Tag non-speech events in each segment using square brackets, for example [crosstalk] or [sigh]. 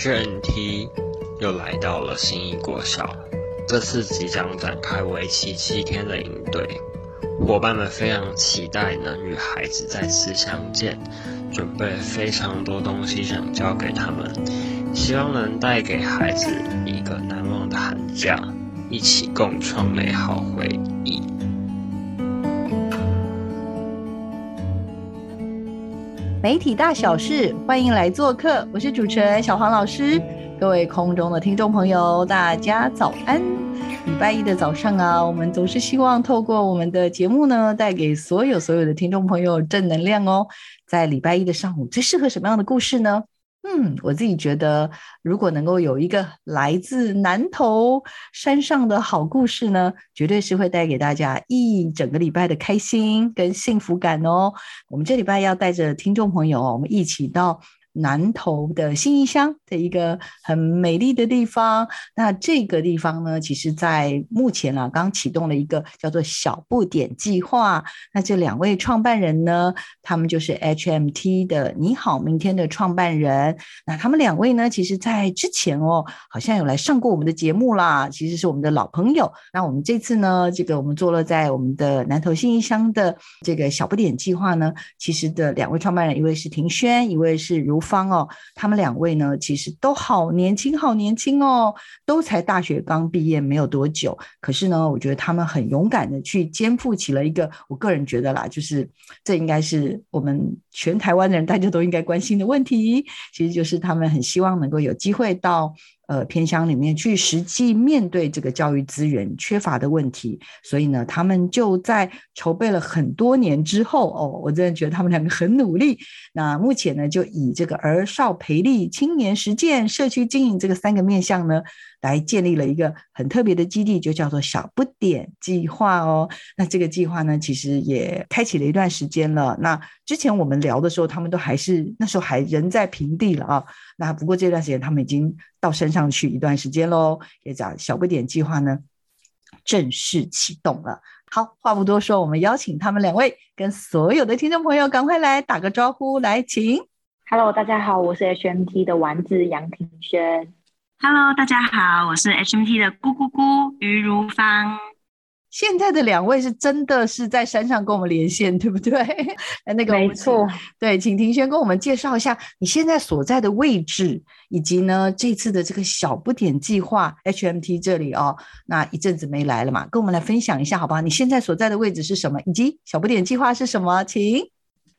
HNT 又来到了新义国小，这次即将展开为期七天的营队，伙伴们非常期待能与孩子再次相见，准备非常多东西想交给他们，希望能带给孩子一个难忘的寒假，一起共创美好回忆。媒体大小事，欢迎来做客。我是主持人小黄老师，各位空中的听众朋友，大家早安。礼拜一的早上啊，我们总是希望透过我们的节目呢，带给所有所有的听众朋友正能量哦。在礼拜一的上午，最适合什么样的故事呢？嗯，我自己觉得，如果能够有一个来自南头山上的好故事呢，绝对是会带给大家一整个礼拜的开心跟幸福感哦。我们这礼拜要带着听众朋友，我们一起到。南投的新义乡的一个很美丽的地方，那这个地方呢，其实在目前啊，刚启动了一个叫做“小不点计划”。那这两位创办人呢，他们就是 HMT 的“你好明天”的创办人。那他们两位呢，其实在之前哦，好像有来上过我们的节目啦，其实是我们的老朋友。那我们这次呢，这个我们坐落在我们的南投新义乡的这个“小不点计划”呢，其实的两位创办人，一位是庭轩，一位是如。方哦，他们两位呢，其实都好年轻，好年轻哦，都才大学刚毕业没有多久。可是呢，我觉得他们很勇敢的去肩负起了一个，我个人觉得啦，就是这应该是我们全台湾的人大家都应该关心的问题。其实就是他们很希望能够有机会到。呃，偏乡里面去实际面对这个教育资源缺乏的问题，所以呢，他们就在筹备了很多年之后，哦，我真的觉得他们两个很努力。那目前呢，就以这个儿少培力、青年实践、社区经营这个三个面向呢。来建立了一个很特别的基地，就叫做小不点计划哦。那这个计划呢，其实也开启了一段时间了。那之前我们聊的时候，他们都还是那时候还人在平地了啊。那不过这段时间他们已经到山上去一段时间喽。也讲小不点计划呢正式启动了。好，话不多说，我们邀请他们两位跟所有的听众朋友赶快来打个招呼，来请。Hello，大家好，我是 HMT 的丸子杨庭轩。Hello，大家好，我是 HMT 的咕咕咕于如芳。现在的两位是真的是在山上跟我们连线，对不对？[laughs] 那个没错，对，请庭轩跟我们介绍一下你现在所在的位置，以及呢这次的这个小不点计划 HMT 这里哦，那一阵子没来了嘛，跟我们来分享一下好不好？你现在所在的位置是什么？以及小不点计划是什么？请。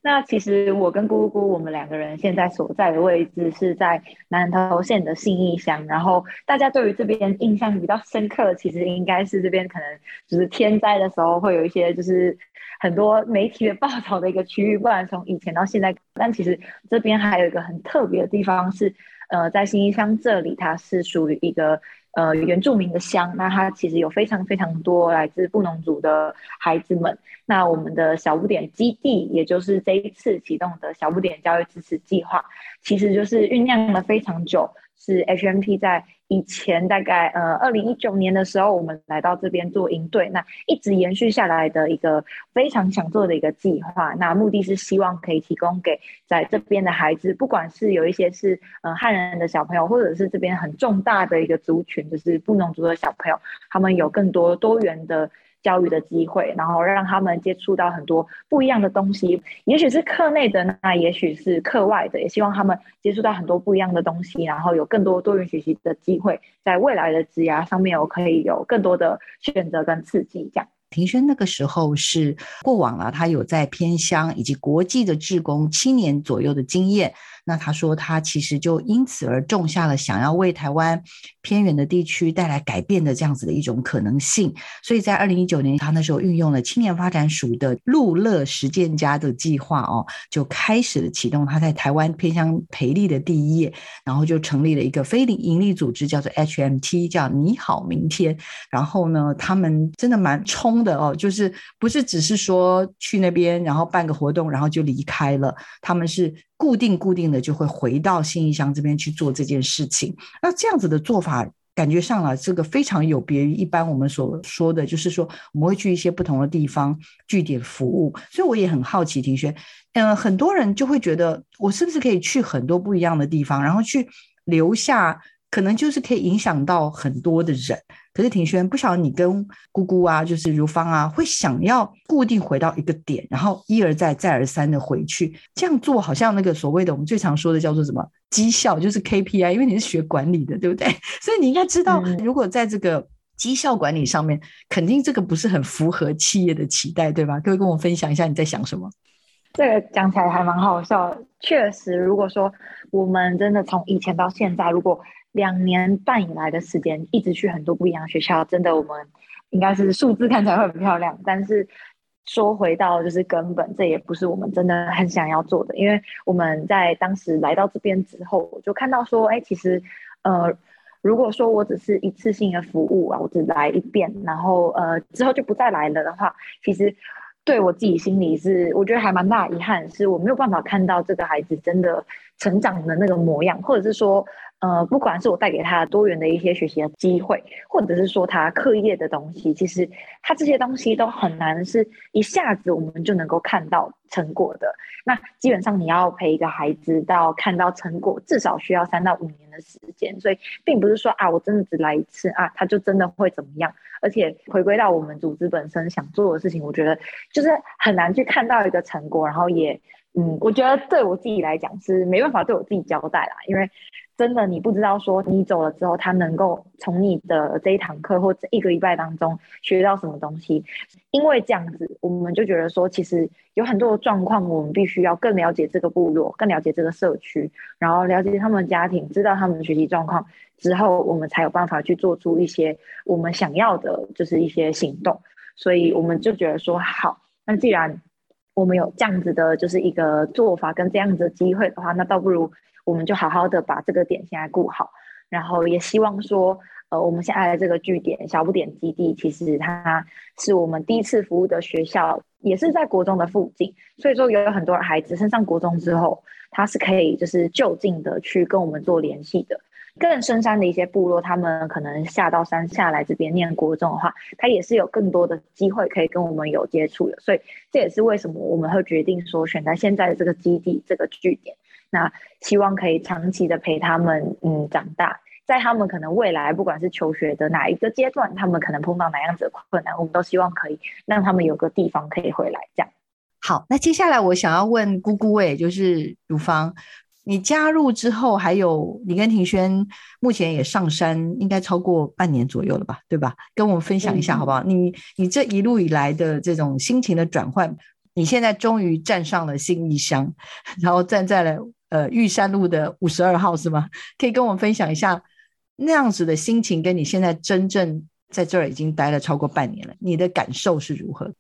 那其实我跟姑姑，我们两个人现在所在的位置是在南投县的信义乡。然后大家对于这边印象比较深刻，其实应该是这边可能就是天灾的时候会有一些就是很多媒体的报道的一个区域。不然从以前到现在，但其实这边还有一个很特别的地方是，呃，在信义乡这里，它是属于一个。呃，原住民的乡，那它其实有非常非常多来自布农族的孩子们。那我们的小不点基地，也就是这一次启动的小不点教育支持计划，其实就是酝酿了非常久。是 HMP 在以前大概呃二零一九年的时候，我们来到这边做营队，那一直延续下来的一个非常想做的一个计划。那目的是希望可以提供给在这边的孩子，不管是有一些是呃汉人的小朋友，或者是这边很重大的一个族群，就是布农族的小朋友，他们有更多多元的教育的机会，然后让他们接触到很多不一样的东西，也许是课内的，那也许是课外的，也希望他们接触到很多不一样的东西，然后有更多多元学习的机会，在未来的职涯上面，我可以有更多的选择跟刺激，这样。庭轩那个时候是过往了，他有在偏乡以及国际的志工七年左右的经验。那他说，他其实就因此而种下了想要为台湾偏远的地区带来改变的这样子的一种可能性。所以在二零一九年，他那时候运用了青年发展署的路乐实践家的计划哦，就开始了启动他在台湾偏乡培力的第一页，然后就成立了一个非营利组织，叫做 HMT，叫你好明天。然后呢，他们真的蛮冲的哦，就是不是只是说去那边然后办个活动，然后就离开了，他们是。固定固定的就会回到新义乡这边去做这件事情。那这样子的做法，感觉上啊，这个非常有别于一般我们所说的，就是说我们会去一些不同的地方据点服务。所以我也很好奇，庭轩，嗯，很多人就会觉得，我是不是可以去很多不一样的地方，然后去留下。可能就是可以影响到很多的人，可是庭轩不晓得你跟姑姑啊，就是如芳啊，会想要固定回到一个点，然后一而再再而三的回去，这样做好像那个所谓的我们最常说的叫做什么绩效，就是 KPI，因为你是学管理的，对不对？[laughs] 所以你应该知道，如果在这个绩效管理上面，肯定这个不是很符合企业的期待，对吧？各位跟我分享一下你在想什么？这个讲起来还蛮好笑，确实，如果说我们真的从以前到现在，如果两年半以来的时间，一直去很多不一样的学校，真的我们应该是数字看起来会很漂亮，但是说回到就是根本，这也不是我们真的很想要做的。因为我们在当时来到这边之后，我就看到说，哎，其实呃，如果说我只是一次性的服务啊，我只来一遍，然后呃之后就不再来了的话，其实对我自己心里是我觉得还蛮大遗憾，是我没有办法看到这个孩子真的成长的那个模样，或者是说。呃，不管是我带给他多元的一些学习的机会，或者是说他课业的东西，其实他这些东西都很难是一下子我们就能够看到成果的。那基本上你要陪一个孩子到看到成果，至少需要三到五年的时间。所以并不是说啊，我真的只来一次啊，他就真的会怎么样。而且回归到我们组织本身想做的事情，我觉得就是很难去看到一个成果，然后也嗯，我觉得对我自己来讲是没办法对我自己交代啦，因为。真的，你不知道说你走了之后，他能够从你的这一堂课或这一个礼拜当中学到什么东西。因为这样子，我们就觉得说，其实有很多的状况，我们必须要更了解这个部落，更了解这个社区，然后了解他们家庭，知道他们的学习状况之后，我们才有办法去做出一些我们想要的，就是一些行动。所以我们就觉得说，好，那既然我们有这样子的，就是一个做法跟这样子的机会的话，那倒不如。我们就好好的把这个点现在顾好，然后也希望说，呃，我们现在的这个据点小不点基地，其实它是我们第一次服务的学校，也是在国中的附近，所以说有很多孩子升上国中之后，他是可以就是就近的去跟我们做联系的。更深山的一些部落，他们可能下到山下来这边念国中的话，他也是有更多的机会可以跟我们有接触的。所以这也是为什么我们会决定说选在现在的这个基地这个据点。那希望可以长期的陪他们，嗯，长大，在他们可能未来不管是求学的哪一个阶段，他们可能碰到哪样子的困难，我们都希望可以让他们有个地方可以回来。这样好，那接下来我想要问姑姑，哎，就是如芳，你加入之后，还有你跟庭轩目前也上山，应该超过半年左右了吧，对吧？跟我们分享一下好不好？你你这一路以来的这种心情的转换，你现在终于站上了新义乡，然后站在了。呃，玉山路的五十二号是吗？可以跟我们分享一下那样子的心情，跟你现在真正在这儿已经待了超过半年了，你的感受是如何？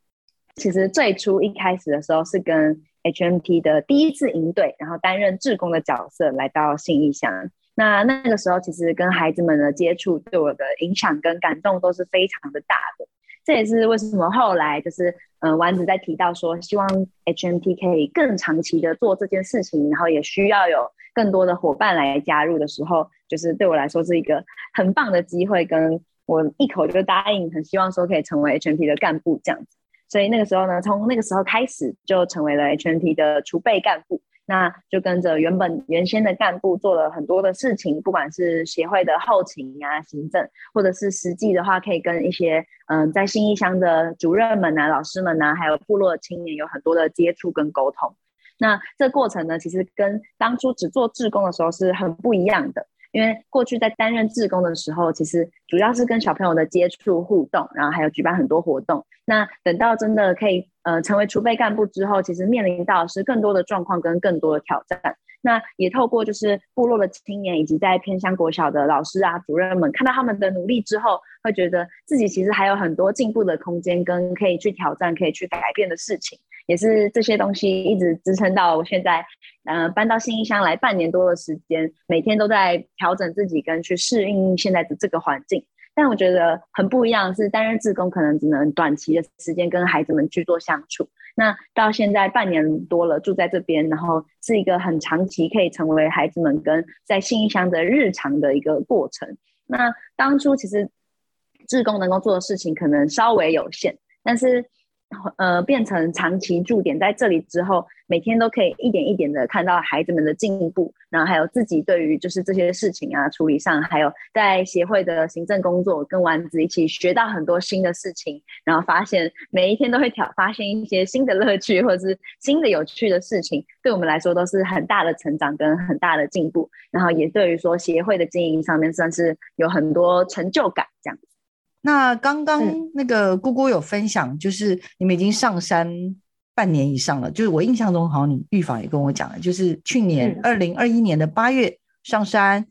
其实最初一开始的时候是跟 HMT 的第一次营队，然后担任志工的角色来到信义乡。那那个时候其实跟孩子们的接触，对我的影响跟感动都是非常的大的。这也是为什么后来就是，嗯，丸子在提到说，希望 HMT 可以更长期的做这件事情，然后也需要有更多的伙伴来加入的时候，就是对我来说是一个很棒的机会，跟我一口就答应，很希望说可以成为 HMT 的干部这样子。所以那个时候呢，从那个时候开始就成为了 HMT 的储备干部。那就跟着原本原先的干部做了很多的事情，不管是协会的后勤啊、行政，或者是实际的话，可以跟一些嗯在新义乡的主任们啊、老师们啊，还有部落青年有很多的接触跟沟通。那这过程呢，其实跟当初只做志工的时候是很不一样的。因为过去在担任志工的时候，其实主要是跟小朋友的接触互动，然后还有举办很多活动。那等到真的可以呃成为储备干部之后，其实面临到是更多的状况跟更多的挑战。那也透过就是部落的青年以及在偏乡国小的老师啊主任们，看到他们的努力之后，会觉得自己其实还有很多进步的空间，跟可以去挑战、可以去改变的事情。也是这些东西一直支撑到我现在，呃，搬到新义乡来半年多的时间，每天都在调整自己跟去适应现在的这个环境。但我觉得很不一样，是担任志工可能只能短期的时间跟孩子们去做相处。那到现在半年多了，住在这边，然后是一个很长期可以成为孩子们跟在新义乡的日常的一个过程。那当初其实志工能够做的事情可能稍微有限，但是。呃，变成长期驻点在这里之后，每天都可以一点一点的看到孩子们的进步，然后还有自己对于就是这些事情啊处理上，还有在协会的行政工作，跟丸子一起学到很多新的事情，然后发现每一天都会挑发现一些新的乐趣或者是新的有趣的事情，对我们来说都是很大的成长跟很大的进步，然后也对于说协会的经营上面算是有很多成就感这样子。那刚刚那个姑姑有分享，就是你们已经上山半年以上了。就是我印象中，好像你预防也跟我讲了，就是去年二零二一年的八月上山，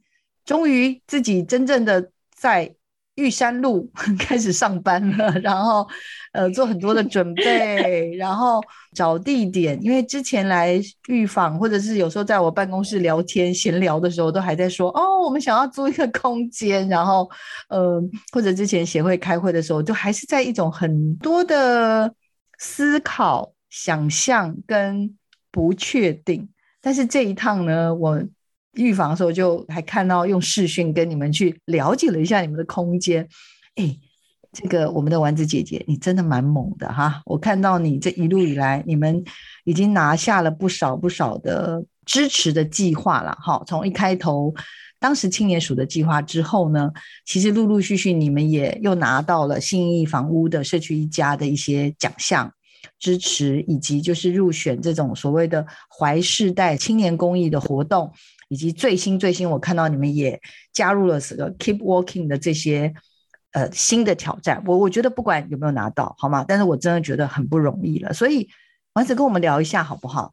终于自己真正的在。玉山路 [laughs] 开始上班了，[laughs] 然后呃做很多的准备，[laughs] 然后找地点。因为之前来预访，或者是有时候在我办公室聊天闲聊的时候，都还在说哦，我们想要租一个空间。然后呃，或者之前协会开会的时候，就还是在一种很多的思考、想象跟不确定。但是这一趟呢，我。预防的时候就还看到用视讯跟你们去了解了一下你们的空间，哎，这个我们的丸子姐姐，你真的蛮猛的哈！我看到你这一路以来，你们已经拿下了不少不少的支持的计划了哈。从一开头当时青年署的计划之后呢，其实陆陆续续你们也又拿到了新义房屋的社区一家的一些奖项支持，以及就是入选这种所谓的怀世代青年公益的活动。以及最新最新，我看到你们也加入了这个 Keep Walking 的这些呃新的挑战。我我觉得不管有没有拿到，好吗？但是我真的觉得很不容易了。所以丸子跟我们聊一下好不好？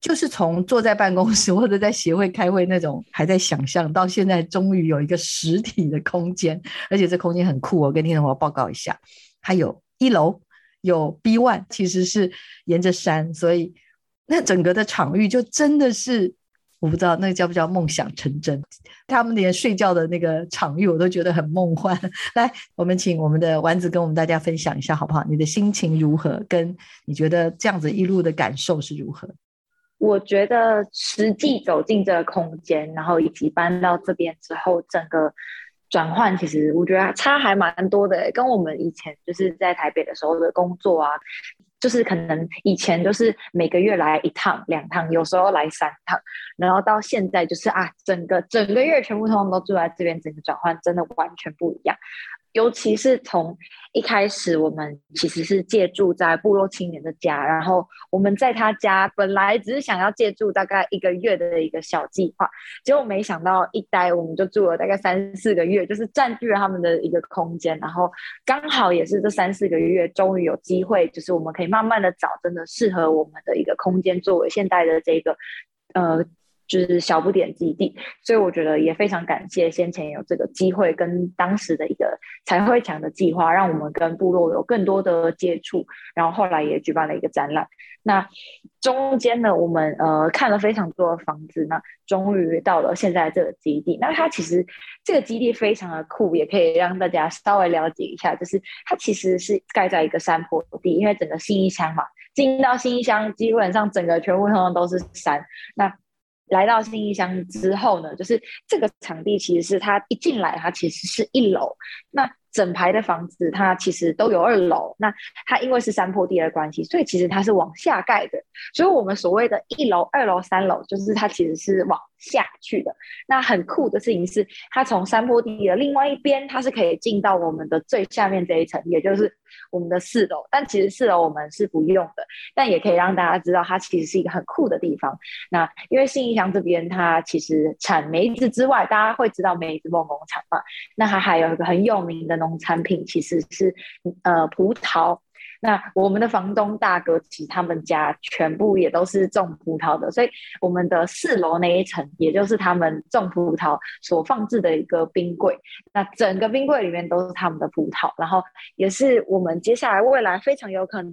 就是从坐在办公室 [laughs] 或者在协会开会那种还在想象，到现在终于有一个实体的空间，而且这空间很酷。我跟听众朋友报告一下，它有一楼有 B One，其实是沿着山，所以那整个的场域就真的是。我不知道那个叫不叫梦想成真，他们连睡觉的那个场域我都觉得很梦幻。来，我们请我们的丸子跟我们大家分享一下好不好？你的心情如何？跟你觉得这样子一路的感受是如何？我觉得实际走进这个空间，然后以及搬到这边之后，整个转换其实我觉得差还蛮多的，跟我们以前就是在台北的时候的工作啊。就是可能以前就是每个月来一趟两趟，有时候来三趟，然后到现在就是啊，整个整个月全部通通都住在这边，整个转换真的完全不一样。尤其是从一开始，我们其实是借住在部落青年的家，然后我们在他家本来只是想要借住大概一个月的一个小计划，结果没想到一待我们就住了大概三四个月，就是占据了他们的一个空间，然后刚好也是这三四个月，终于有机会，就是我们可以慢慢的找真的适合我们的一个空间，作为现代的这个呃。就是小不点基地，所以我觉得也非常感谢先前有这个机会跟当时的一个彩绘墙的计划，让我们跟部落有更多的接触，然后后来也举办了一个展览。那中间呢，我们呃看了非常多的房子，那终于到了现在这个基地。那它其实这个基地非常的酷，也可以让大家稍微了解一下，就是它其实是盖在一个山坡地，因为整个新义乡嘛，进到新义乡基本上整个全部通通都是山。那来到新义乡之后呢，就是这个场地其实是它一进来，它其实是一楼。那整排的房子它其实都有二楼，那它因为是山坡地的关系，所以其实它是往下盖的。所以我们所谓的一楼、二楼、三楼，就是它其实是往下去的。那很酷的事情是，它从山坡地的另外一边，它是可以进到我们的最下面这一层，也就是我们的四楼。但其实四楼我们是不用的，但也可以让大家知道，它其实是一个很酷的地方。那因为信义乡这边，它其实产梅子之外，大家会知道梅子梦工厂嘛？那它还有一个很有名的农产品，其实是呃葡萄。那我们的房东大哥，其实他们家全部也都是种葡萄的，所以我们的四楼那一层，也就是他们种葡萄所放置的一个冰柜。那整个冰柜里面都是他们的葡萄，然后也是我们接下来未来非常有可能，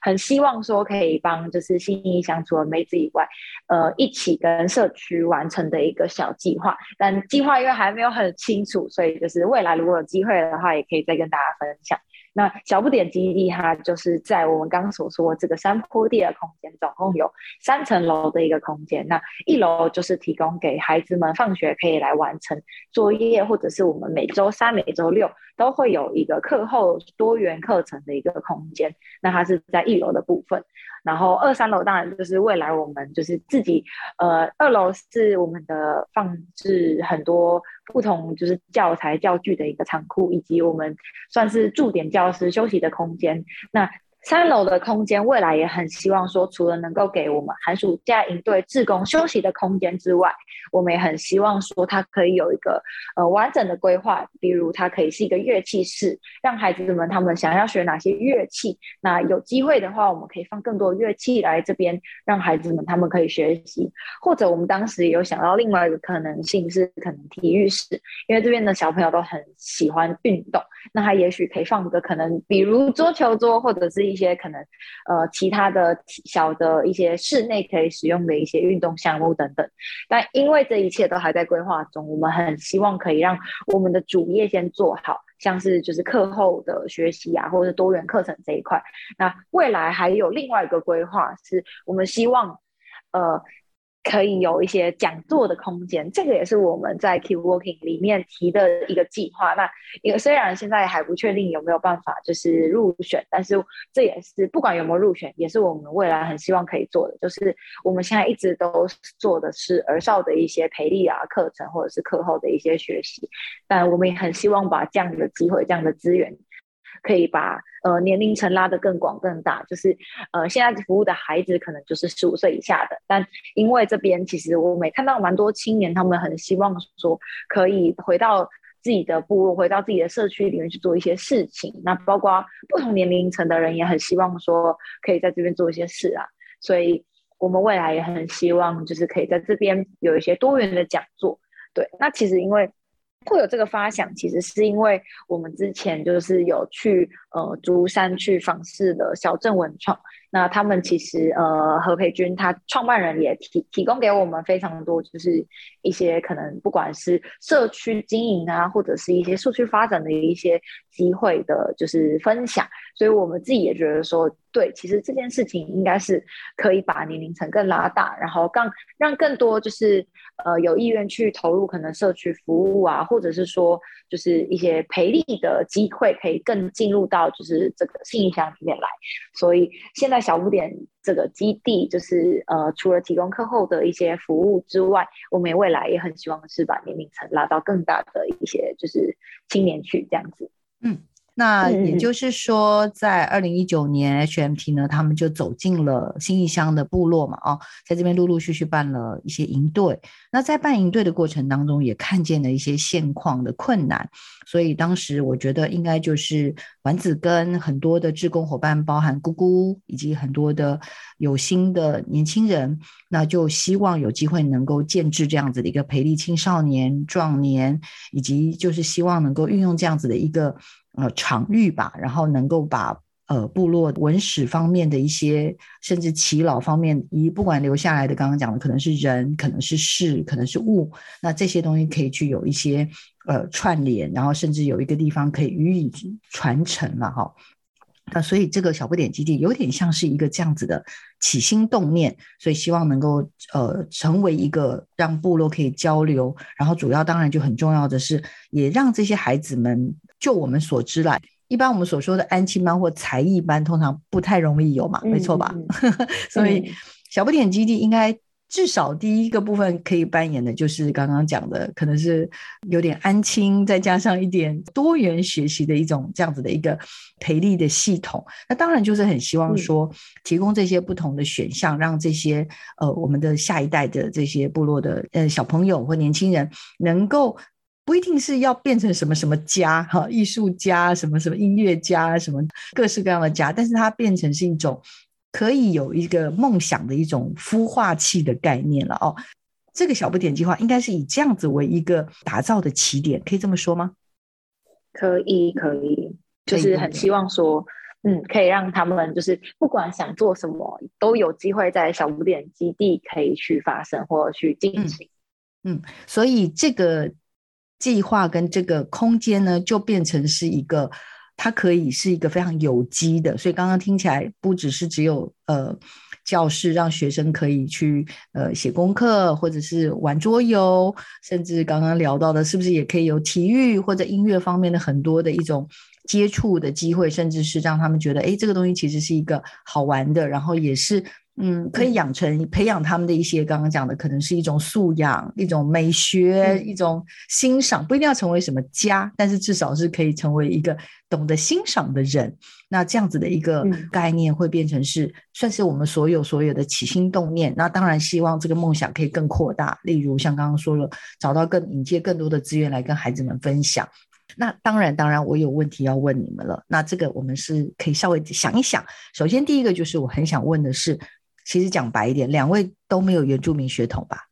很希望说可以帮就是新义乡除了梅子以外，呃，一起跟社区完成的一个小计划。但计划因为还没有很清楚，所以就是未来如果有机会的话，也可以再跟大家分享。那小不点基地，它就是在我们刚刚所说这个山坡地的空间，总共有三层楼的一个空间。那一楼就是提供给孩子们放学可以来完成作业，或者是我们每周三、每周六都会有一个课后多元课程的一个空间。那它是在一楼的部分。然后二三楼当然就是未来我们就是自己，呃，二楼是我们的放置很多不同就是教材教具的一个仓库，以及我们算是驻点教师休息的空间。那三楼的空间，未来也很希望说，除了能够给我们寒暑假营队自工休息的空间之外，我们也很希望说，它可以有一个呃完整的规划，比如它可以是一个乐器室，让孩子们他们想要学哪些乐器，那有机会的话，我们可以放更多乐器来这边，让孩子们他们可以学习。或者我们当时也有想到另外一个可能性是，可能体育室，因为这边的小朋友都很喜欢运动，那他也许可以放一个可能比如桌球桌或者是。一些可能，呃，其他的小的一些室内可以使用的一些运动项目等等，但因为这一切都还在规划中，我们很希望可以让我们的主业先做好，像是就是课后的学习啊，或者是多元课程这一块。那未来还有另外一个规划，是我们希望，呃。可以有一些讲座的空间，这个也是我们在 Keep Working 里面提的一个计划。那因为虽然现在还不确定有没有办法就是入选，但是这也是不管有没有入选，也是我们未来很希望可以做的。就是我们现在一直都做的是儿少的一些培力啊课程，或者是课后的一些学习，但我们也很希望把这样的机会、这样的资源。可以把呃年龄层拉得更广更大，就是呃现在服务的孩子可能就是十五岁以下的，但因为这边其实我每看到蛮多青年，他们很希望说可以回到自己的部落，回到自己的社区里面去做一些事情。那包括不同年龄层的人也很希望说可以在这边做一些事啊，所以我们未来也很希望就是可以在这边有一些多元的讲座。对，那其实因为。会有这个发想，其实是因为我们之前就是有去呃竹山去访视的小镇文创，那他们其实呃何培军他创办人也提提供给我们非常多，就是一些可能不管是社区经营啊，或者是一些社区发展的一些机会的，就是分享，所以我们自己也觉得说。对，其实这件事情应该是可以把年龄层更拉大，然后更让更多就是呃有意愿去投入可能社区服务啊，或者是说就是一些培力的机会，可以更进入到就是这个信义乡里面来。所以现在小不点这个基地，就是呃除了提供课后的一些服务之外，我们未来也很希望是把年龄层拉到更大的一些就是青年去这样子。嗯。那也就是说，在二零一九年，HMT 呢，他们就走进了新义乡的部落嘛，哦，在这边陆陆续续办了一些营队。那在办营队的过程当中，也看见了一些现况的困难，所以当时我觉得应该就是丸子跟很多的志工伙伴，包含姑姑以及很多的有心的年轻人，那就希望有机会能够建制这样子的一个培力青少年、壮年，以及就是希望能够运用这样子的一个。呃，场域吧，然后能够把呃部落文史方面的一些，甚至祈老方面，一不管留下来的，刚刚讲的可能是人，可能是事，可能是物，那这些东西可以去有一些呃串联，然后甚至有一个地方可以予以传承了，哈。那所以这个小不点基地有点像是一个这样子的起心动念，所以希望能够呃成为一个让部落可以交流，然后主要当然就很重要的是，也让这些孩子们，就我们所知来，一般我们所说的安亲班或才艺班，通常不太容易有嘛，没错吧？[laughs] 所以小不点基地应该。至少第一个部分可以扮演的就是刚刚讲的，可能是有点安亲，再加上一点多元学习的一种这样子的一个培力的系统。那当然就是很希望说，提供这些不同的选项，让这些呃我们的下一代的这些部落的呃小朋友或年轻人，能够不一定是要变成什么什么家哈，艺术家什么什么音乐家什么各式各样的家，但是它变成是一种。可以有一个梦想的一种孵化器的概念了哦。这个小不点计划应该是以这样子为一个打造的起点，可以这么说吗？可以，可以，就是很希望说，嗯，可以让他们就是不管想做什么，都有机会在小不点基地可以去发生或去进行。嗯，所以这个计划跟这个空间呢，就变成是一个。它可以是一个非常有机的，所以刚刚听起来不只是只有呃教室让学生可以去呃写功课，或者是玩桌游，甚至刚刚聊到的，是不是也可以有体育或者音乐方面的很多的一种接触的机会，甚至是让他们觉得，哎，这个东西其实是一个好玩的，然后也是。嗯，可以养成培养他们的一些刚刚讲的，可能是一种素养、一种美学、一种欣赏，不一定要成为什么家，但是至少是可以成为一个懂得欣赏的人。那这样子的一个概念会变成是算是我们所有所有的起心动念。那当然希望这个梦想可以更扩大，例如像刚刚说了，找到更引接更多的资源来跟孩子们分享。那当然，当然我有问题要问你们了。那这个我们是可以稍微想一想。首先第一个就是我很想问的是。其实讲白一点，两位都没有原住民血统吧？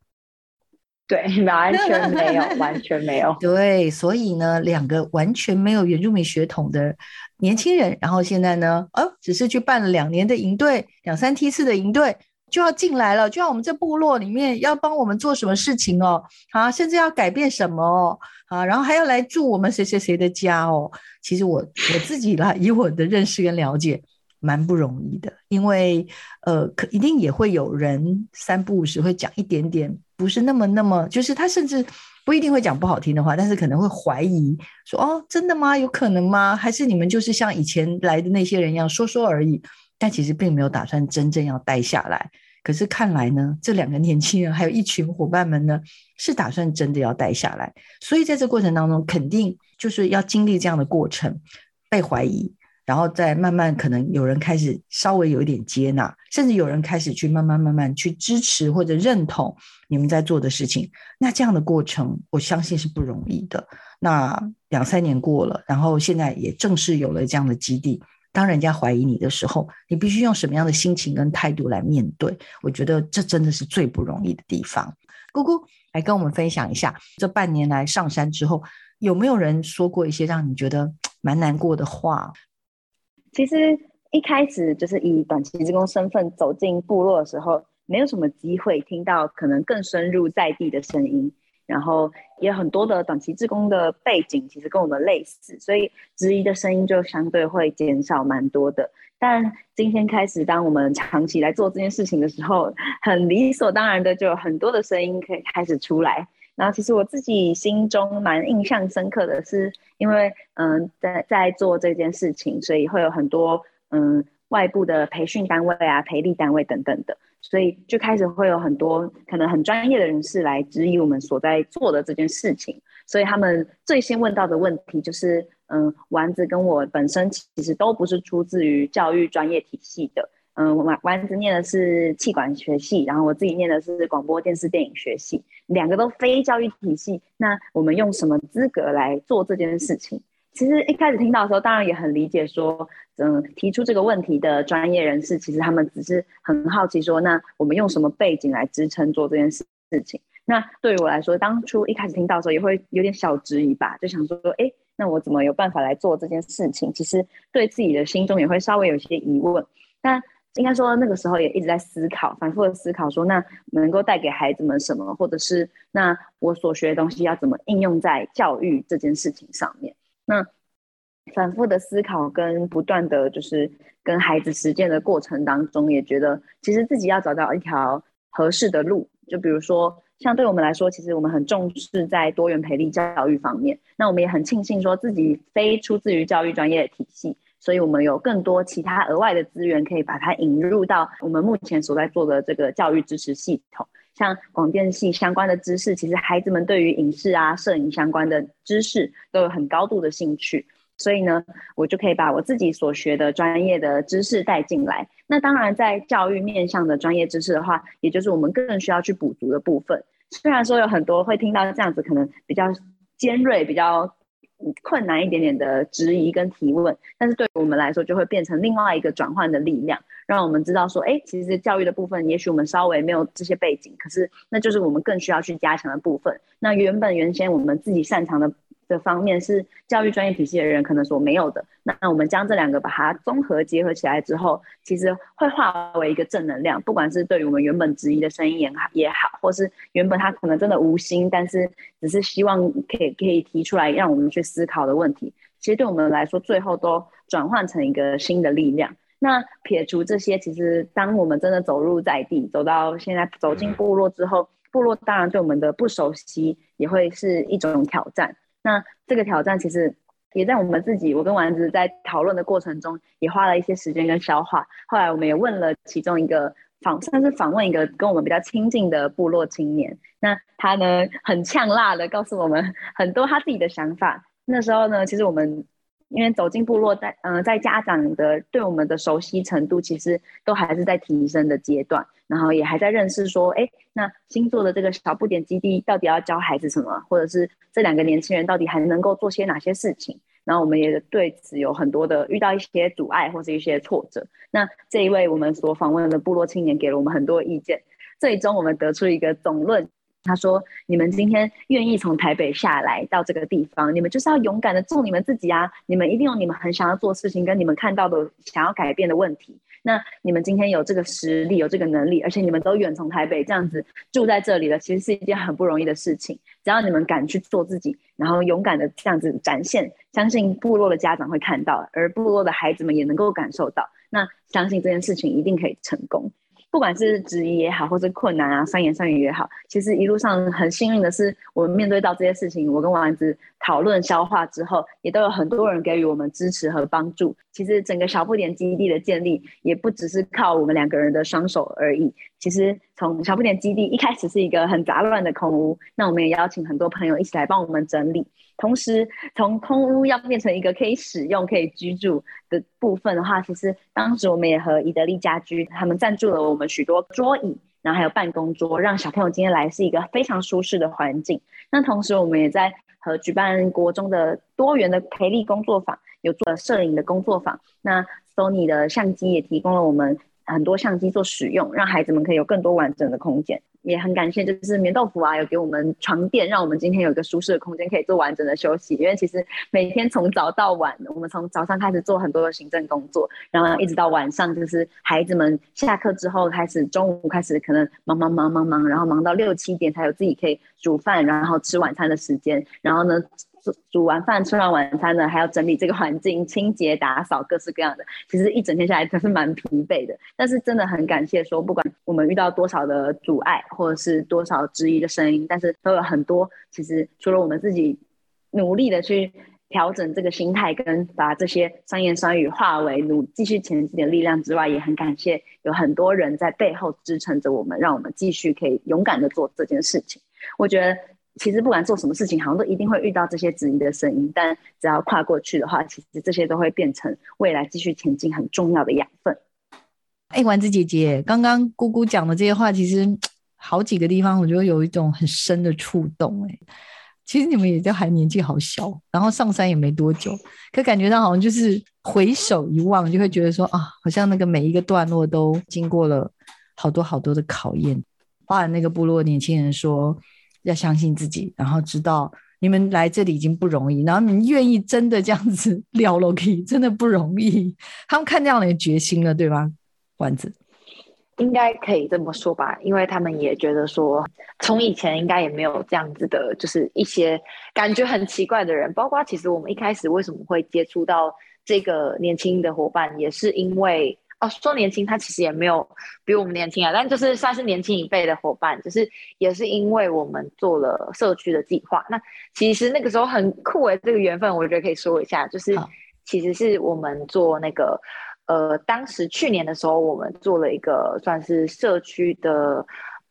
对，完全没有，完全没有。[laughs] 对，所以呢，两个完全没有原住民血统的年轻人，然后现在呢，哦，只是去办了两年的营队，两三梯次的营队就要进来了，就要我们这部落里面要帮我们做什么事情哦，啊，甚至要改变什么哦，啊，然后还要来住我们谁谁谁的家哦。其实我我自己啦，以我的认识跟了解。蛮不容易的，因为呃，可一定也会有人三不五时会讲一点点，不是那么那么，就是他甚至不一定会讲不好听的话，但是可能会怀疑说哦，真的吗？有可能吗？还是你们就是像以前来的那些人一样说说而已，但其实并没有打算真正要待下来。可是看来呢，这两个年轻人还有一群伙伴们呢，是打算真的要待下来。所以在这过程当中，肯定就是要经历这样的过程，被怀疑。然后再慢慢，可能有人开始稍微有一点接纳，甚至有人开始去慢慢慢慢去支持或者认同你们在做的事情。那这样的过程，我相信是不容易的。那两三年过了，然后现在也正式有了这样的基地。当人家怀疑你的时候，你必须用什么样的心情跟态度来面对？我觉得这真的是最不容易的地方。姑姑来跟我们分享一下，这半年来上山之后，有没有人说过一些让你觉得 [tsk] 蛮难过的话？其实一开始就是以短期职工身份走进部落的时候，没有什么机会听到可能更深入在地的声音，然后也很多的短期职工的背景其实跟我们类似，所以质疑的声音就相对会减少蛮多的。但今天开始，当我们长期来做这件事情的时候，很理所当然的就有很多的声音可以开始出来。然后其实我自己心中蛮印象深刻的是。因为嗯，在在做这件事情，所以会有很多嗯外部的培训单位啊、培力单位等等的，所以就开始会有很多可能很专业的人士来质疑我们所在做的这件事情。所以他们最先问到的问题就是，嗯，丸子跟我本身其实都不是出自于教育专业体系的。嗯，丸丸子念的是气管学系，然后我自己念的是广播电视电影学系，两个都非教育体系。那我们用什么资格来做这件事情？其实一开始听到的时候，当然也很理解，说，嗯，提出这个问题的专业人士，其实他们只是很好奇，说，那我们用什么背景来支撑做这件事事情？那对于我来说，当初一开始听到的时候，也会有点小质疑吧，就想说，哎，那我怎么有办法来做这件事情？其实对自己的心中也会稍微有些疑问，但。应该说那个时候也一直在思考，反复的思考，说那能够带给孩子们什么，或者是那我所学的东西要怎么应用在教育这件事情上面。那反复的思考跟不断的就是跟孩子实践的过程当中，也觉得其实自己要找到一条合适的路。就比如说，像对我们来说，其实我们很重视在多元培力教育方面。那我们也很庆幸说自己非出自于教育专业的体系，所以我们有更多其他额外的资源可以把它引入到我们目前所在做的这个教育支持系统。像广电系相关的知识，其实孩子们对于影视啊、摄影相关的知识都有很高度的兴趣。所以呢，我就可以把我自己所学的专业的知识带进来。那当然，在教育面向的专业知识的话，也就是我们更需要去补足的部分。虽然说有很多会听到这样子，可能比较尖锐、比较困难一点点的质疑跟提问，但是对我们来说，就会变成另外一个转换的力量，让我们知道说，哎，其实教育的部分，也许我们稍微没有这些背景，可是那就是我们更需要去加强的部分。那原本原先我们自己擅长的。的方面是教育专业体系的人可能所没有的。那我们将这两个把它综合结合起来之后，其实会化为一个正能量。不管是对于我们原本质疑的声音也好，也好，或是原本他可能真的无心，但是只是希望可以可以提出来让我们去思考的问题，其实对我们来说，最后都转换成一个新的力量。那撇除这些，其实当我们真的走入在地，走到现在走进部落之后，部落当然对我们的不熟悉也会是一种挑战。那这个挑战其实也在我们自己，我跟丸子在讨论的过程中，也花了一些时间跟消化。后来我们也问了其中一个访，算是访问一个跟我们比较亲近的部落青年。那他呢，很呛辣的告诉我们很多他自己的想法。那时候呢，其实我们。因为走进部落，在嗯，在家长的对我们的熟悉程度，其实都还是在提升的阶段，然后也还在认识说，哎，那新做的这个小不点基地到底要教孩子什么，或者是这两个年轻人到底还能够做些哪些事情？然后我们也对此有很多的遇到一些阻碍或是一些挫折。那这一位我们所访问的部落青年给了我们很多意见，最终我们得出一个总论。他说：“你们今天愿意从台北下来到这个地方，你们就是要勇敢的做你们自己啊！你们一定有你们很想要做事情，跟你们看到的想要改变的问题。那你们今天有这个实力，有这个能力，而且你们都远从台北这样子住在这里了，其实是一件很不容易的事情。只要你们敢去做自己，然后勇敢的这样子展现，相信部落的家长会看到，而部落的孩子们也能够感受到。那相信这件事情一定可以成功。”不管是质疑也好，或是困难啊，三言三语也好，其实一路上很幸运的是，我们面对到这些事情，我跟王丸子讨论消化之后，也都有很多人给予我们支持和帮助。其实整个小不点基地的建立，也不只是靠我们两个人的双手而已。其实从小不点基地一开始是一个很杂乱的空屋，那我们也邀请很多朋友一起来帮我们整理。同时，从空屋要变成一个可以使用、可以居住的部分的话，其实当时我们也和宜得利家居他们赞助了我们许多桌椅，然后还有办公桌，让小朋友今天来是一个非常舒适的环境。那同时，我们也在和举办国中的多元的培力工作坊，有做摄影的工作坊。那 Sony 的相机也提供了我们很多相机做使用，让孩子们可以有更多完整的空间。也很感谢，就是棉豆腐啊，有给我们床垫，让我们今天有一个舒适的空间，可以做完整的休息。因为其实每天从早到晚，我们从早上开始做很多的行政工作，然后一直到晚上，就是孩子们下课之后开始，中午开始可能忙忙忙忙忙，然后忙到六七点才有自己可以煮饭，然后吃晚餐的时间，然后呢。煮完饭、吃完晚餐呢，还要整理这个环境、清洁、打扫，各式各样的。其实一整天下来真是蛮疲惫的。但是真的很感谢，说不管我们遇到多少的阻碍，或者是多少质疑的声音，但是都有很多。其实除了我们自己努力的去调整这个心态，跟把这些酸言酸语化为努继续前进的力量之外，也很感谢有很多人在背后支撑着我们，让我们继续可以勇敢的做这件事情。我觉得。其实不管做什么事情，好像都一定会遇到这些质疑的声音，但只要跨过去的话，其实这些都会变成未来继续前进很重要的养分。哎，丸子姐姐，刚刚姑姑讲的这些话，其实好几个地方，我觉得有一种很深的触动。哎，其实你们也就还年纪好小，然后上山也没多久，可感觉到好像就是回首一望，就会觉得说啊，好像那个每一个段落都经过了好多好多的考验。包含那个部落年轻人说。要相信自己，然后知道你们来这里已经不容易，然后你愿意真的这样子 [laughs] 可以真的不容易。他们看这样的决心了，对吧？丸子，应该可以这么说吧，因为他们也觉得说，从以前应该也没有这样子的，就是一些感觉很奇怪的人。包括其实我们一开始为什么会接触到这个年轻的伙伴，也是因为哦，说年轻他其实也没有比我们年轻啊，但就是算是年轻一辈的伙伴，就是也是因为我们做了社区的计划。那其实那个时候很酷诶，这个缘分我觉得可以说一下，就是其实是我们做那个。呃，当时去年的时候，我们做了一个算是社区的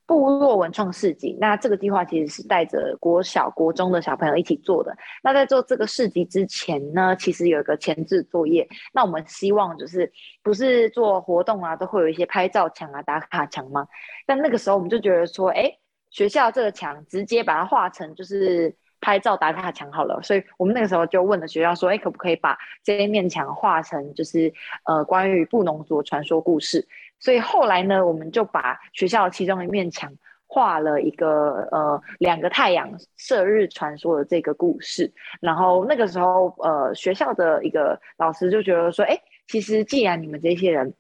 部落文创市集。那这个计划其实是带着国小、国中的小朋友一起做的。那在做这个市集之前呢，其实有一个前置作业。那我们希望就是不是做活动啊，都会有一些拍照墙啊、打卡墙吗？但那个时候我们就觉得说，哎，学校这个墙直接把它画成就是。拍照打卡墙好了，所以我们那个时候就问了学校说：“哎，可不可以把这一面墙画成就是呃关于布农族传说故事？”所以后来呢，我们就把学校其中一面墙画了一个呃两个太阳射日传说的这个故事。然后那个时候呃学校的一个老师就觉得说：“哎，其实既然你们这些人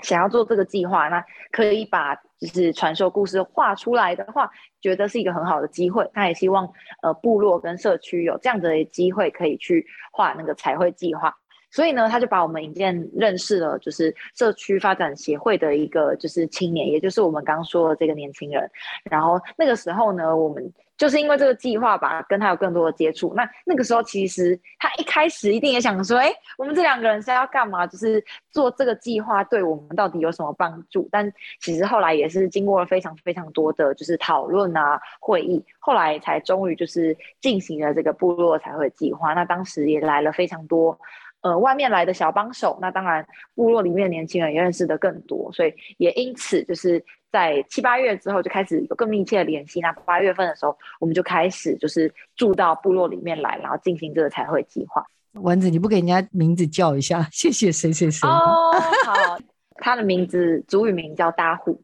想要做这个计划，那可以把。”就是传说故事画出来的话，觉得是一个很好的机会。他也希望呃部落跟社区有这样的机会可以去画那个彩绘计划。所以呢，他就把我们引荐认识了，就是社区发展协会的一个就是青年，也就是我们刚说的这个年轻人。然后那个时候呢，我们。就是因为这个计划吧，跟他有更多的接触。那那个时候，其实他一开始一定也想说：“哎，我们这两个人是要干嘛？就是做这个计划对我们到底有什么帮助？”但其实后来也是经过了非常非常多的就是讨论啊、会议，后来才终于就是进行了这个部落才会计划。那当时也来了非常多。呃，外面来的小帮手，那当然部落里面的年轻人也认识的更多，所以也因此就是在七八月之后就开始有更密切的联系。那八月份的时候，我们就开始就是住到部落里面来，然后进行这个彩绘计划。丸子，你不给人家名字叫一下？谢谢谁谁谁哦，好，他的名字主语名叫大虎，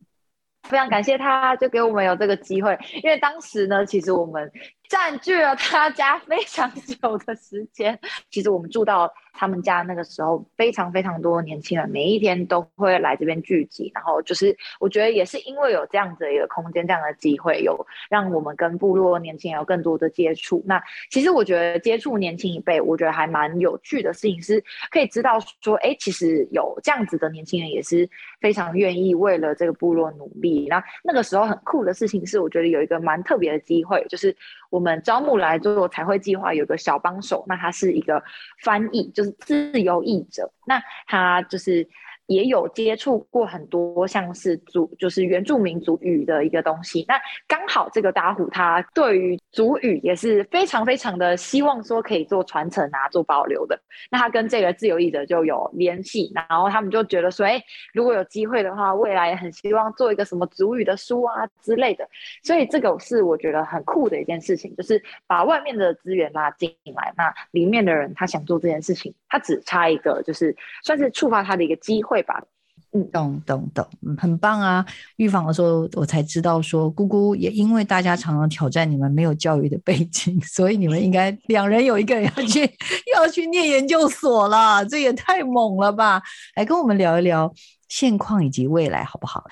非常感谢他，就给我们有这个机会，因为当时呢，其实我们。占据了他家非常久的时间。其实我们住到他们家那个时候，非常非常多年轻人，每一天都会来这边聚集。然后就是，我觉得也是因为有这样子一个空间，这样的机会，有让我们跟部落年轻人有更多的接触。那其实我觉得接触年轻一辈，我觉得还蛮有趣的事情，是可以知道说，哎，其实有这样子的年轻人，也是非常愿意为了这个部落努力。那那个时候很酷的事情是，我觉得有一个蛮特别的机会，就是我。们招募来做彩绘计划，有个小帮手，那他是一个翻译，就是自由译者，那他就是。也有接触过很多像是族，就是原住民族语的一个东西。那刚好这个大虎他对于族语也是非常非常的希望说可以做传承啊，做保留的。那他跟这个自由译者就有联系，然后他们就觉得说，哎，如果有机会的话，未来也很希望做一个什么族语的书啊之类的。所以这个是我觉得很酷的一件事情，就是把外面的资源拉进来，那里面的人他想做这件事情，他只差一个就是算是触发他的一个机会。会吧，嗯，懂懂懂，很棒啊！预防的时候，我才知道说，姑姑也因为大家常常挑战你们没有教育的背景，所以你们应该 [laughs] 两人有一个人要去要去念研究所了，这也太猛了吧！来跟我们聊一聊现况以及未来，好不好？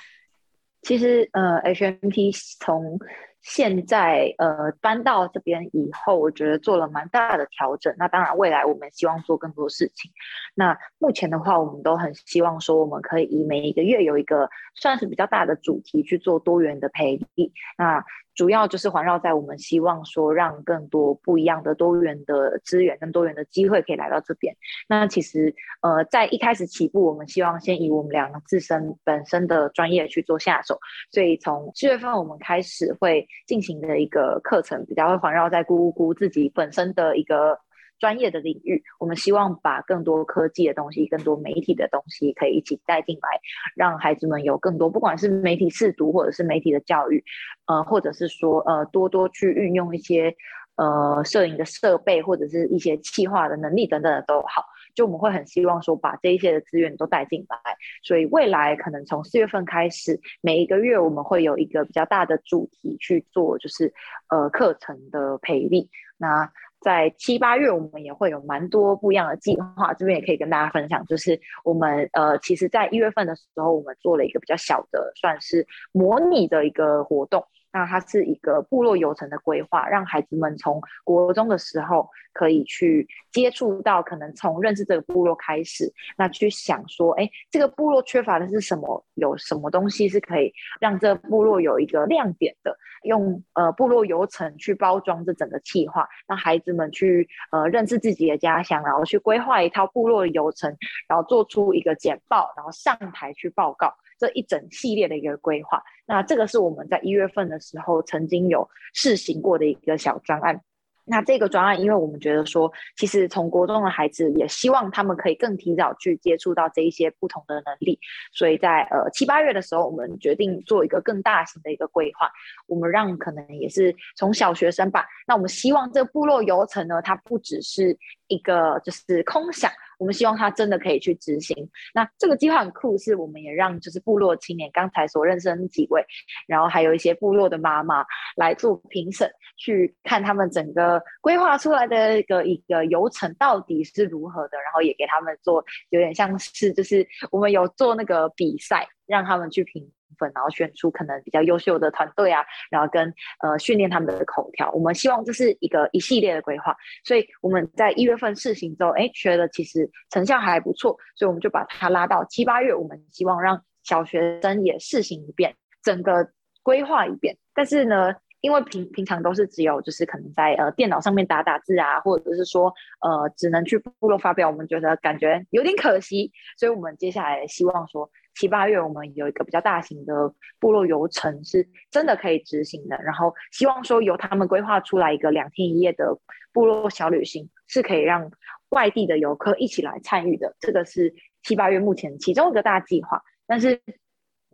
其实，呃，HMT 从现在呃搬到这边以后，我觉得做了蛮大的调整。那当然，未来我们希望做更多事情。那目前的话，我们都很希望说，我们可以以每一个月有一个算是比较大的主题去做多元的培育。那主要就是环绕在我们希望说，让更多不一样的多元的资源、跟多元的机会可以来到这边。那其实，呃，在一开始起步，我们希望先以我们两个自身本身的专业去做下手。所以从七月份我们开始会进行的一个课程，比较会环绕在咕咕咕自己本身的一个。专业的领域，我们希望把更多科技的东西、更多媒体的东西可以一起带进来，让孩子们有更多，不管是媒体试读，或者是媒体的教育，呃，或者是说呃，多多去运用一些呃摄影的设备，或者是一些气化的能力等等的都好。就我们会很希望说把这一些的资源都带进来，所以未来可能从四月份开始，每一个月我们会有一个比较大的主题去做，就是呃课程的培力。那在七八月，我们也会有蛮多不一样的计划，这边也可以跟大家分享。就是我们呃，其实在一月份的时候，我们做了一个比较小的，算是模拟的一个活动。那它是一个部落游程的规划，让孩子们从国中的时候可以去接触到，可能从认识这个部落开始，那去想说，哎，这个部落缺乏的是什么？有什么东西是可以让这部落有一个亮点的？用呃部落游程去包装这整个计划，让孩子们去呃认识自己的家乡，然后去规划一套部落的游程，然后做出一个简报，然后上台去报告。这一整系列的一个规划，那这个是我们在一月份的时候曾经有试行过的一个小专案。那这个专案，因为我们觉得说，其实从国中的孩子也希望他们可以更提早去接触到这一些不同的能力，所以在呃七八月的时候，我们决定做一个更大型的一个规划。我们让可能也是从小学生吧，那我们希望这个部落游程呢，它不只是一个就是空想。我们希望他真的可以去执行。那这个计划很酷，是我们也让就是部落青年刚才所认识的那几位，然后还有一些部落的妈妈来做评审，去看他们整个规划出来的一个一个流程到底是如何的，然后也给他们做有点像是就是我们有做那个比赛，让他们去评。然后选出可能比较优秀的团队啊，然后跟呃训练他们的口条。我们希望这是一个一系列的规划，所以我们在一月份试行之后，哎，觉得其实成效还不错，所以我们就把它拉到七八月。我们希望让小学生也试行一遍，整个规划一遍。但是呢，因为平平常都是只有就是可能在呃电脑上面打打字啊，或者是说呃只能去部落发表，我们觉得感觉有点可惜，所以我们接下来希望说。七八月我们有一个比较大型的部落游程，是真的可以执行的。然后希望说由他们规划出来一个两天一夜的部落小旅行，是可以让外地的游客一起来参与的。这个是七八月目前其中一个大计划，但是。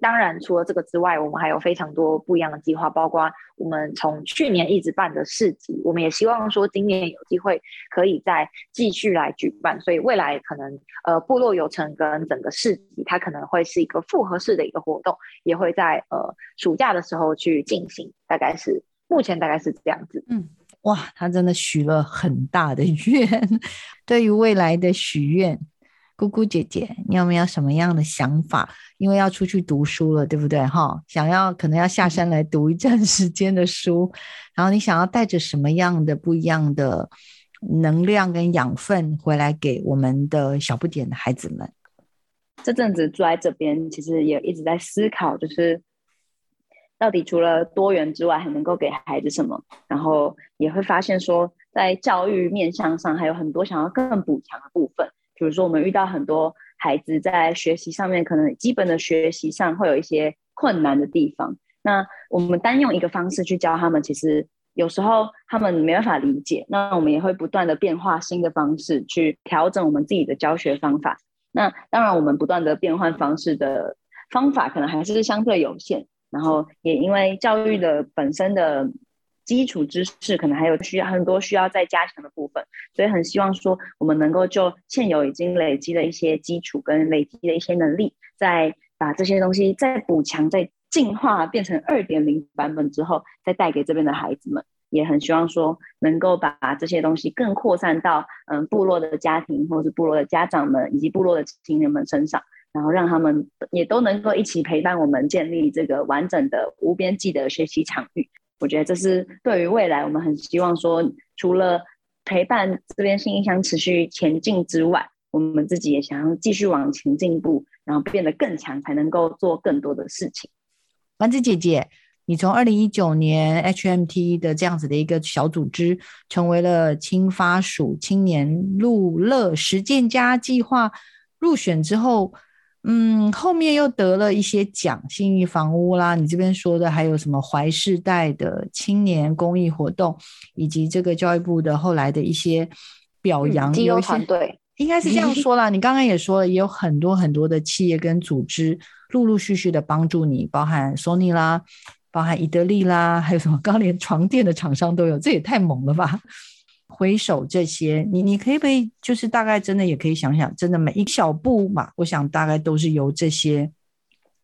当然，除了这个之外，我们还有非常多不一样的计划，包括我们从去年一直办的市集，我们也希望说今年有机会可以再继续来举办。所以未来可能呃部落游程跟整个市集，它可能会是一个复合式的一个活动，也会在呃暑假的时候去进行。大概是目前大概是这样子。嗯，哇，他真的许了很大的愿，[laughs] 对于未来的许愿。姑姑姐姐，你有没有什么样的想法？因为要出去读书了，对不对？哈，想要可能要下山来读一阵时间的书，然后你想要带着什么样的不一样的能量跟养分回来给我们的小不点的孩子们？这阵子住在这边，其实也一直在思考，就是到底除了多元之外，还能够给孩子什么？然后也会发现说，在教育面向上，还有很多想要更补强的部分。比如说，我们遇到很多孩子在学习上面，可能基本的学习上会有一些困难的地方。那我们单用一个方式去教他们，其实有时候他们没办法理解。那我们也会不断的变化新的方式去调整我们自己的教学方法。那当然，我们不断的变换方式的方法，可能还是相对有限。然后也因为教育的本身的。基础知识可能还有需要很多需要再加强的部分，所以很希望说我们能够就现有已经累积的一些基础跟累积的一些能力，再把这些东西再补强、再进化，变成二点零版本之后，再带给这边的孩子们。也很希望说能够把这些东西更扩散到嗯部落的家庭，或是部落的家长们以及部落的青年们身上，然后让他们也都能够一起陪伴我们建立这个完整的无边际的学习场域。我觉得这是对于未来，我们很希望说，除了陪伴这边新印象持续前进之外，我们自己也想要继续往前进步，然后变得更强，才能够做更多的事情。丸子姐姐，你从二零一九年 HMT 的这样子的一个小组织，成为了青发署青年路乐实践家计划入选之后。嗯，后面又得了一些奖，信义房屋啦，你这边说的还有什么怀世代的青年公益活动，以及这个教育部的后来的一些表扬，有一些团队应该是这样说啦。[laughs] 你刚刚也说了，也有很多很多的企业跟组织陆陆续续的帮助你，包含 Sony 啦，包含伊德利啦，还有什么？刚连床垫的厂商都有，这也太猛了吧！回首这些，你你可以不可以就是大概真的也可以想想，真的每一小步嘛，我想大概都是由这些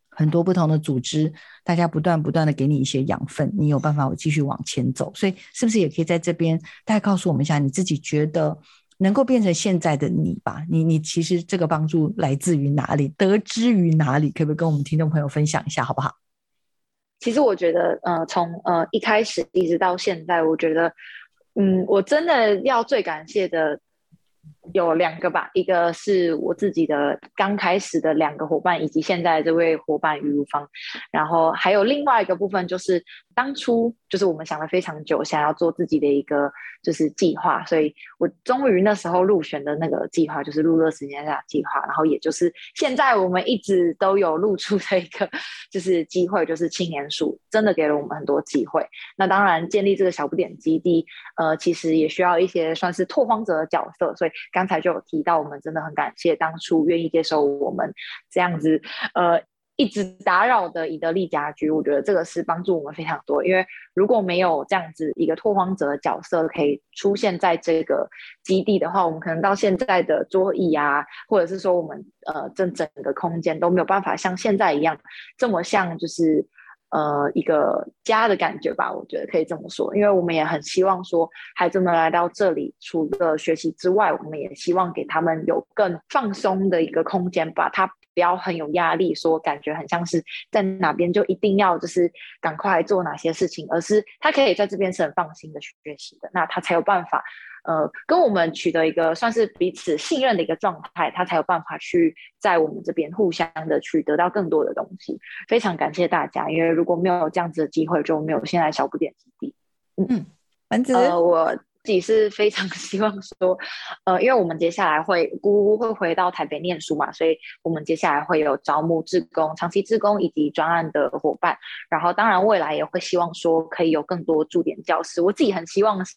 很多不同的组织，大家不断不断的给你一些养分，你有办法我继续往前走。所以，是不是也可以在这边大概告诉我们一下，你自己觉得能够变成现在的你吧？你你其实这个帮助来自于哪里？得知于哪里？可不可以跟我们听众朋友分享一下，好不好？其实我觉得，呃，从呃一开始一直到现在，我觉得，嗯，我真的要最感谢的。有两个吧，一个是我自己的刚开始的两个伙伴，以及现在这位伙伴于如芳，然后还有另外一个部分就是。当初就是我们想了非常久，想要做自己的一个就是计划，所以我终于那时候入选的那个计划就是路乐时间下计划，然后也就是现在我们一直都有露出的一个就是机会，就是青年署真的给了我们很多机会。那当然建立这个小不点基地，呃，其实也需要一些算是拓荒者的角色，所以刚才就有提到，我们真的很感谢当初愿意接受我们这样子，呃。一直打扰的以德利家居，我觉得这个是帮助我们非常多。因为如果没有这样子一个拓荒者的角色可以出现在这个基地的话，我们可能到现在的桌椅啊，或者是说我们呃这整个空间都没有办法像现在一样这么像就是呃一个家的感觉吧。我觉得可以这么说，因为我们也很希望说孩子们来到这里，除了学习之外，我们也希望给他们有更放松的一个空间，吧。他。不要很有压力，说感觉很像是在哪边就一定要就是赶快做哪些事情，而是他可以在这边是很放心的学习的，那他才有办法，呃，跟我们取得一个算是彼此信任的一个状态，他才有办法去在我们这边互相的去得到更多的东西。非常感谢大家，因为如果没有这样子的机会，就没有现在小不点基地。嗯，丸子，我。自己是非常 [laughs] 希望说，呃，因为我们接下来会姑姑会回到台北念书嘛，所以我们接下来会有招募志工、长期志工以及专案的伙伴。然后，当然未来也会希望说可以有更多驻点教师。我自己很希望是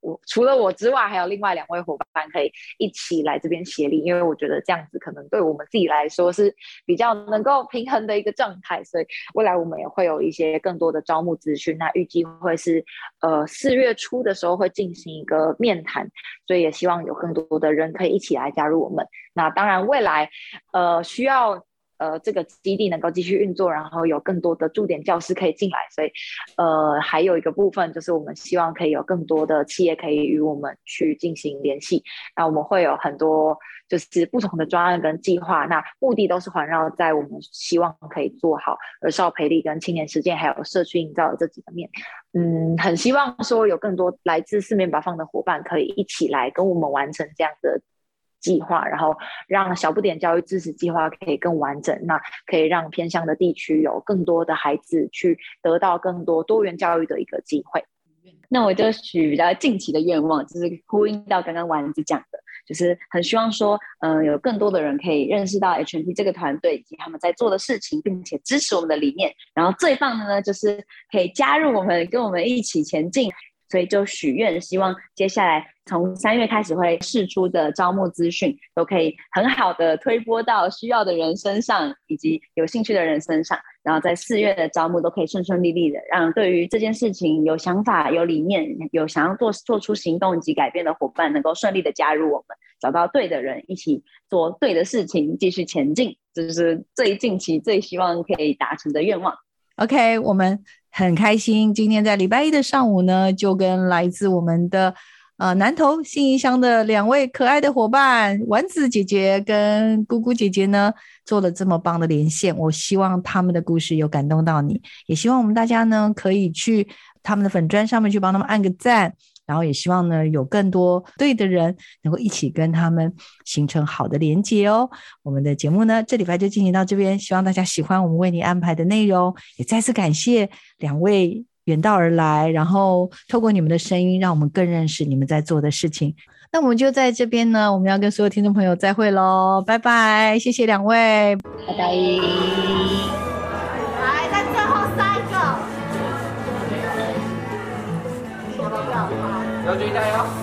我除了我之外，还有另外两位伙伴可以一起来这边协力，因为我觉得这样子可能对我们自己来说是比较能够平衡的一个状态。所以未来我们也会有一些更多的招募资讯。那预计会是呃四月初的时候会进行。一个面谈，所以也希望有更多的人可以一起来加入我们。那当然，未来呃需要呃这个基地能够继续运作，然后有更多的驻点教师可以进来。所以呃还有一个部分就是我们希望可以有更多的企业可以与我们去进行联系。那我们会有很多就是不同的专案跟计划，那目的都是环绕在我们希望可以做好儿少培力跟青年实践还有社区营造的这几个面。嗯，很希望说有更多来自四面八方的伙伴可以一起来跟我们完成这样的计划，然后让小不点教育支持计划可以更完整，那可以让偏向的地区有更多的孩子去得到更多多元教育的一个机会。那我就许比较近期的愿望，就是呼应到刚刚丸子讲的。就是很希望说，嗯，有更多的人可以认识到 H N P 这个团队以及他们在做的事情，并且支持我们的理念。然后最棒的呢，就是可以加入我们，跟我们一起前进。所以就许愿，希望接下来从三月开始会释出的招募资讯，都可以很好的推播到需要的人身上，以及有兴趣的人身上。然后在四月的招募都可以顺顺利利的，让对于这件事情有想法、有理念、有想要做做出行动以及改变的伙伴，能够顺利的加入我们，找到对的人，一起做对的事情，继续前进。这是最近期最希望可以达成的愿望。OK，我们。很开心，今天在礼拜一的上午呢，就跟来自我们的呃南投信义乡的两位可爱的伙伴丸子姐姐跟姑姑姐姐呢，做了这么棒的连线。我希望他们的故事有感动到你，也希望我们大家呢可以去他们的粉砖上面去帮他们按个赞。然后也希望呢，有更多对的人能够一起跟他们形成好的连接哦。我们的节目呢，这礼拜就进行到这边，希望大家喜欢我们为你安排的内容。也再次感谢两位远道而来，然后透过你们的声音，让我们更认识你们在做的事情。那我们就在这边呢，我们要跟所有听众朋友再会喽，拜拜，谢谢两位，拜拜。要注意加油！